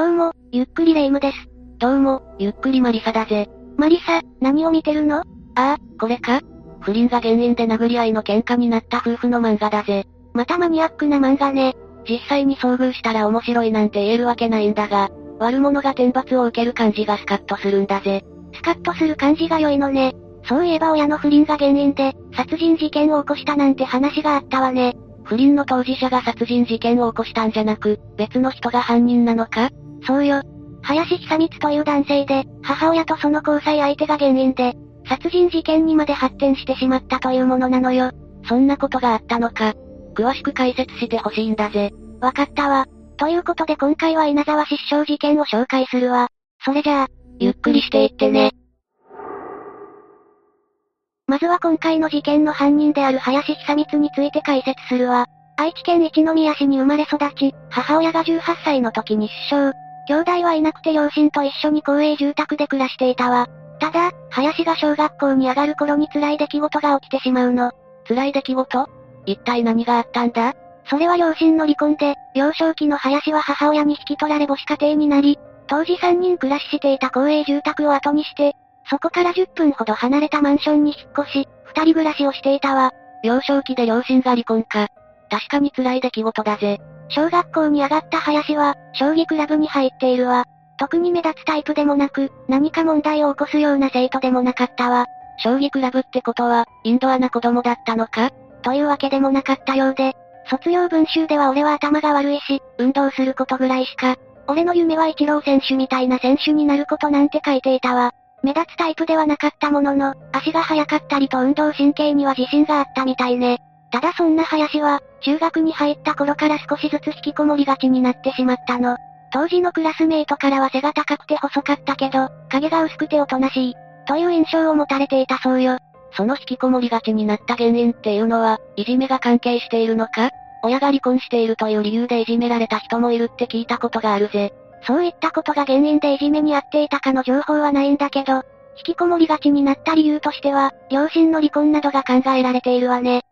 どうも、ゆっくりレ夢ムです。どうも、ゆっくりマリサだぜ。マリサ、何を見てるの？ああ、これか？不倫が原因で殴り合いの喧嘩になった夫婦の漫画だぜ。またマニアックな漫画ね。実際に遭遇したら面白いなんて言えるわけないんだが、悪者が天罰を受ける感じがスカッとするんだぜ。スカッとする感じが良いのね。そういえば親の不倫が原因で、殺人事件を起こしたなんて話があったわね。不倫の当事者が殺人事件を起こしたんじゃなく、別の人が犯人なのか？そうよ。林久光という男性で、母親とその交際相手が原因で、殺人事件にまで発展してしまったというものなのよ。そんなことがあったのか。詳しく解説してほしいんだぜ。わかったわ。ということで今回は稲沢失笑事件を紹介するわ。それじゃあ、ゆっくりしていってね。まずは今回の事件の犯人である林久光について解説するわ。愛知県一宮市に生まれ育ち、母親が18歳の時に出生。兄弟はいなくて両親と一緒に公営住宅で暮らしていたわ。ただ、林が小学校に上がる頃に辛い出来事が起きてしまうの。辛い出来事？一体何があったんだ？それは両親の離婚で、幼少期の林は母親に引き取られ母子家庭になり、当時3人暮らししていた公営住宅を後にして、そこから10分ほど離れたマンションに引っ越し、二人暮らしをしていたわ。幼少期で両親が離婚か。確かに辛い出来事だぜ。小学校に上がった林は、将棋クラブに入っているわ。特に目立つタイプでもなく、何か問題を起こすような生徒でもなかったわ。将棋クラブってことは、インドアな子供だったのか？というわけでもなかったようで、卒業文集では俺は頭が悪いし、運動することぐらいしか、俺の夢は一郎選手みたいな選手になることなんて書いていたわ。目立つタイプではなかったものの、足が速かったりと運動神経には自信があったみたいね。ただそんな林は、中学に入った頃から少しずつ引きこもりがちになってしまったの。当時のクラスメイトからは背が高くて細かったけど、影が薄くておとなしい、という印象を持たれていたそうよ。その引きこもりがちになった原因っていうのは、いじめが関係しているのか？親が離婚しているという理由でいじめられた人もいるって聞いたことがあるぜ。そういったことが原因でいじめに遭っていたかの情報はないんだけど、引きこもりがちになった理由としては、両親の離婚などが考えられているわね。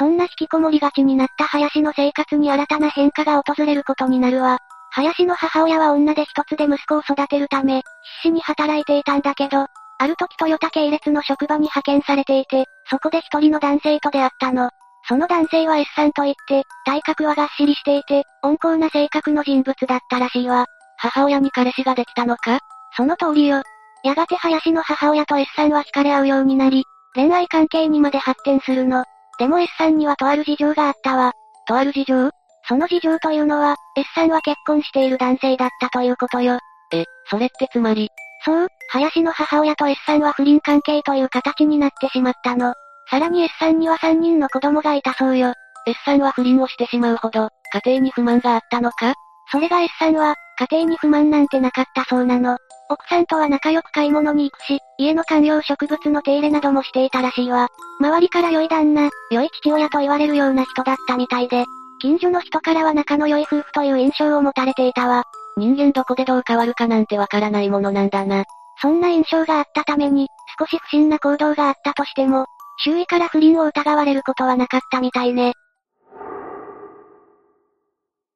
そんな引きこもりがちになった林の生活に新たな変化が訪れることになるわ。林の母親は女で一つで息子を育てるため、必死に働いていたんだけど、ある時トヨタ系列の職場に派遣されていて、そこで一人の男性と出会ったの。その男性は S さんといって、体格はがっしりしていて、温厚な性格の人物だったらしいわ。母親に彼氏ができたのか？その通りよ。やがて林の母親と S さんは惹かれ合うようになり、恋愛関係にまで発展するの。でも S さんにはとある事情があったわ。とある事情？その事情というのは、S さんは結婚している男性だったということよ。え、それってつまり？そう、林の母親と S さんは不倫関係という形になってしまったの。さらに S さんには3人の子供がいたそうよ。S さんは不倫をしてしまうほど、家庭に不満があったのか？それが S さんは、家庭に不満なんてなかったそうなの。奥さんとは仲良く買い物に行くし、家の観葉植物の手入れなどもしていたらしいわ。周りから良い旦那、良い父親と言われるような人だったみたいで、近所の人からは仲の良い夫婦という印象を持たれていたわ。人間どこでどう変わるかなんてわからないものなんだな。そんな印象があったために、少し不審な行動があったとしても、周囲から不倫を疑われることはなかったみたいね。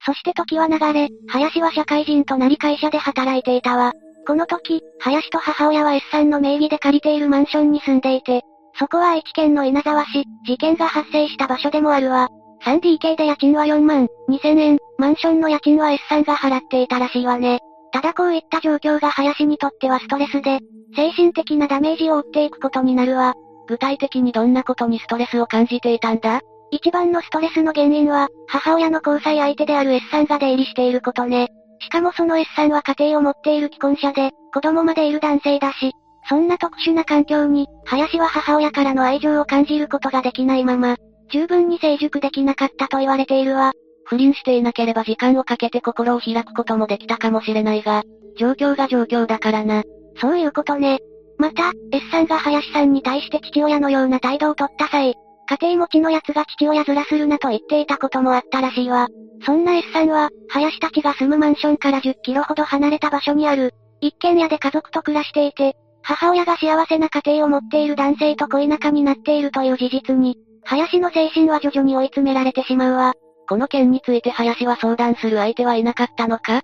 そして時は流れ、林は社会人となり会社で働いていたわ。この時、林と母親は S さんの名義で借りているマンションに住んでいて、そこは愛知県の稲沢市、事件が発生した場所でもあるわ。3DK で家賃は4万、2000円、マンションの家賃は S さんが払っていたらしいわね。ただこういった状況が林にとってはストレスで、精神的なダメージを負っていくことになるわ。具体的にどんなことにストレスを感じていたんだ？一番のストレスの原因は、母親の交際相手である S さんが出入りしていることね。しかもその S さんは家庭を持っている既婚者で、子供までいる男性だし、そんな特殊な環境に、林は母親からの愛情を感じることができないまま、十分に成熟できなかったと言われているわ。不倫していなければ時間をかけて心を開くこともできたかもしれないが、状況が状況だからな。そういうことね。また、S さんが林さんに対して父親のような態度をとった際、家庭持ちの奴が父親ずらするなと言っていたこともあったらしいわ。そんな S さんは、林たちが住むマンションから10キロほど離れた場所にある、一軒家で家族と暮らしていて、母親が幸せな家庭を持っている男性と恋仲になっているという事実に、林の精神は徐々に追い詰められてしまうわ。この件について林は相談する相手はいなかったのか？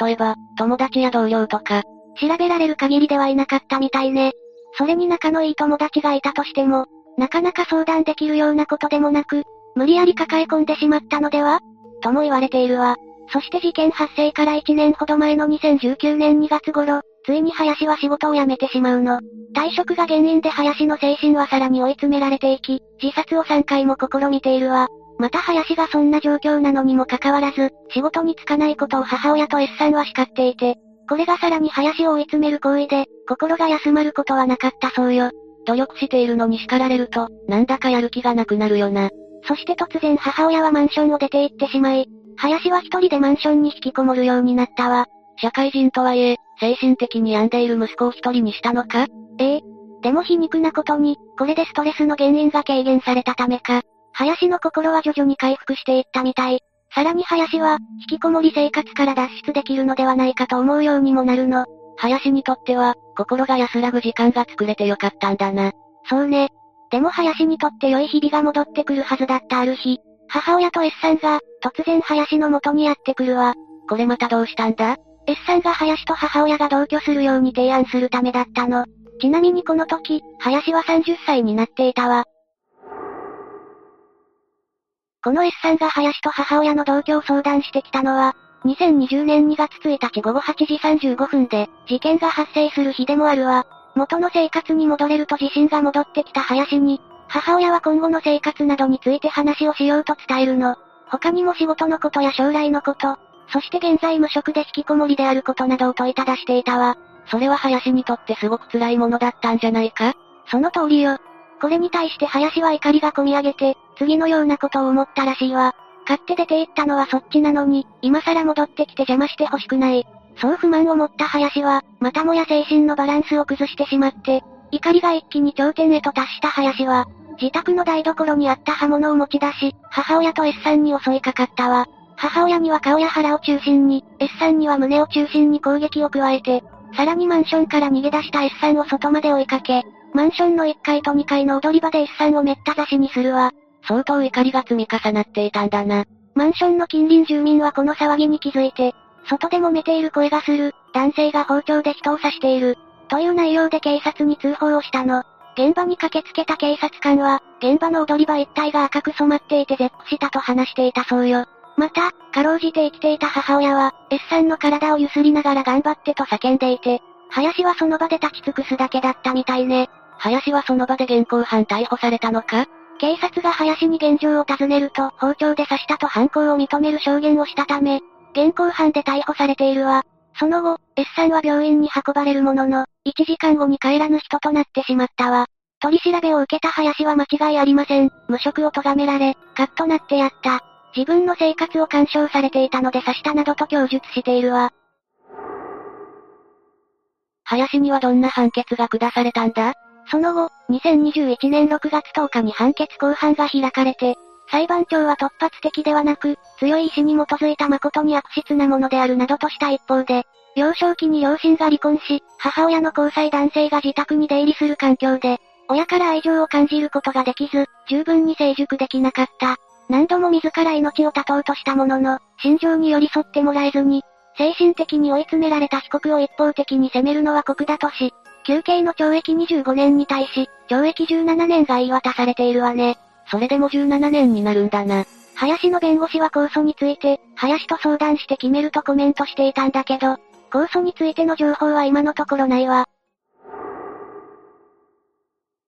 例えば、友達や同僚とか。調べられる限りではいなかったみたいね。それに仲のいい友達がいたとしても、なかなか相談できるようなことでもなく、無理やり抱え込んでしまったのでは？とも言われているわ。そして事件発生から1年ほど前の2019年2月頃、ついに林は仕事を辞めてしまうの。退職が原因で林の精神はさらに追い詰められていき、自殺を3回も試みているわ。また林がそんな状況なのにもかかわらず、仕事に就かないことを母親と S さんは叱っていて、これがさらに林を追い詰める行為で、心が休まることはなかったそうよ。努力しているのに叱られると、なんだかやる気がなくなるよな。そして突然母親はマンションを出て行ってしまい、林は一人でマンションに引きこもるようになったわ。社会人とはいえ、精神的に病んでいる息子を一人にしたのか？ええ。でも皮肉なことに、これでストレスの原因が軽減されたためか、林の心は徐々に回復していったみたい。さらに林は、引きこもり生活から脱出できるのではないかと思うようにもなるの。林にとっては、心が安らぐ時間が作れてよかったんだな。そうね。でも林にとって良い日々が戻ってくるはずだったある日、母親と S さんが、突然林の元にやってくるわ。これまたどうしたんだ ?S さんが林と母親が同居するように提案するためだったの。ちなみにこの時、林は30歳になっていたわ。この S さんが林と母親の同居を相談してきたのは、2020年2月1日午後8時35分で、事件が発生する日でもあるわ。元の生活に戻れると自信が戻ってきた林に、母親は今後の生活などについて話をしようと伝えるの。他にも仕事のことや将来のこと、そして現在無職で引きこもりであることなどを問いただしていたわ。それは林にとってすごく辛いものだったんじゃないか？その通りよ。これに対して林は怒りが込み上げて、次のようなことを思ったらしいわ。買って出て行ったのはそっちなのに、今更戻ってきて邪魔してほしくない。そう不満を持った林は、またもや精神のバランスを崩してしまって、怒りが一気に頂点へと達した林は、自宅の台所にあった刃物を持ち出し、母親と S さんに襲いかかったわ。母親には顔や腹を中心に、S さんには胸を中心に攻撃を加えて、さらにマンションから逃げ出した S さんを外まで追いかけ、マンションの1階と2階の踊り場で S さんをめった刺しにするわ。相当怒りが積み重なっていたんだな。マンションの近隣住民はこの騒ぎに気づいて、外で揉めている声がする、男性が包丁で人を刺している、という内容で警察に通報をしたの。現場に駆けつけた警察官は、現場の踊り場一帯が赤く染まっていて絶句したと話していたそうよ。また、かろうじて生きていた母親は、S さんの体をゆすりながら頑張ってと叫んでいて、林はその場で立ち尽くすだけだったみたいね。林はその場で現行犯逮捕されたのか？警察が林に現状を尋ねると、包丁で刺したと犯行を認める証言をしたため、現行犯で逮捕されているわ。その後、S さんは病院に運ばれるものの、1時間後に帰らぬ人となってしまったわ。取り調べを受けた林は間違いありません。無職を咎められ、カッとなってやった。自分の生活を干渉されていたので刺したなどと供述しているわ。林にはどんな判決が下されたんだ？その後、2021年6月10日に判決公判が開かれて、裁判長は突発的ではなく、強い意志に基づいた誠に悪質なものであるなどとした一方で、幼少期に両親が離婚し、母親の交際男性が自宅に出入りする環境で、親から愛情を感じることができず、十分に成熟できなかった。何度も自ら命を絶とうとしたものの、心情に寄り添ってもらえずに、精神的に追い詰められた被告を一方的に責めるのは酷だとし、休刑の懲役25年に対し、懲役17年が言い渡されているわね。それでも17年になるんだな。林の弁護士は控訴について、林と相談して決めるとコメントしていたんだけど、控訴についての情報は今のところないわ。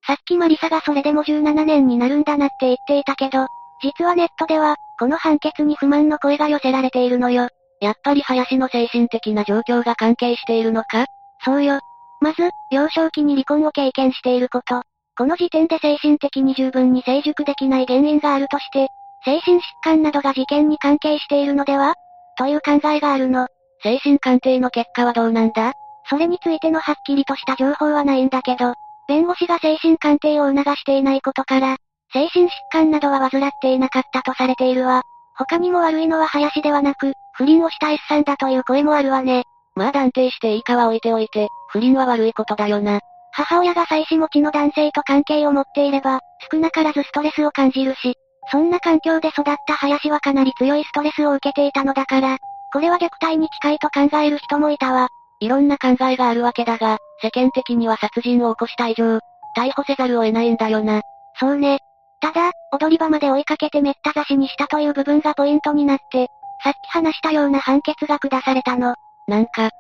さっきマリサがそれでも17年になるんだなって言っていたけど、実はネットでは、この判決に不満の声が寄せられているのよ。やっぱり林の精神的な状況が関係しているのか？そうよ。まず、幼少期に離婚を経験していること。この時点で精神的に十分に成熟できない原因があるとして、精神疾患などが事件に関係しているのでは？という考えがあるの。精神鑑定の結果はどうなんだ？それについてのはっきりとした情報はないんだけど、弁護士が精神鑑定を促していないことから、精神疾患などは患っていなかったとされているわ。他にも悪いのは林ではなく、不倫をした S さんだという声もあるわね。まあ断定していいかは置いておいて、不倫は悪いことだよな。母親が妻子持ちの男性と関係を持っていれば、少なからずストレスを感じるし、そんな環境で育った林はかなり強いストレスを受けていたのだから、これは虐待に近いと考える人もいたわ。いろんな考えがあるわけだが、世間的には殺人を起こした以上、逮捕せざるを得ないんだよな。そうね。ただ、踊り場まで追いかけてめった刺しにしたという部分がポイントになって、さっき話したような判決が下されたの。なんか、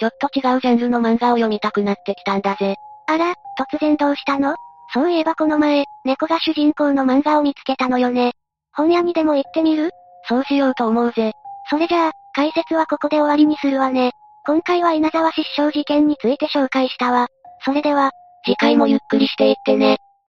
ちょっと違うジャンルの漫画を読みたくなってきたんだぜ。あら、突然どうしたの？そういえばこの前、猫が主人公の漫画を見つけたのよね。本屋にでも行ってみる？そうしようと思うぜ。それじゃあ、解説はここで終わりにするわね。今回は稲沢失笑事件について紹介したわ。それでは、次回もゆっくりしていってね。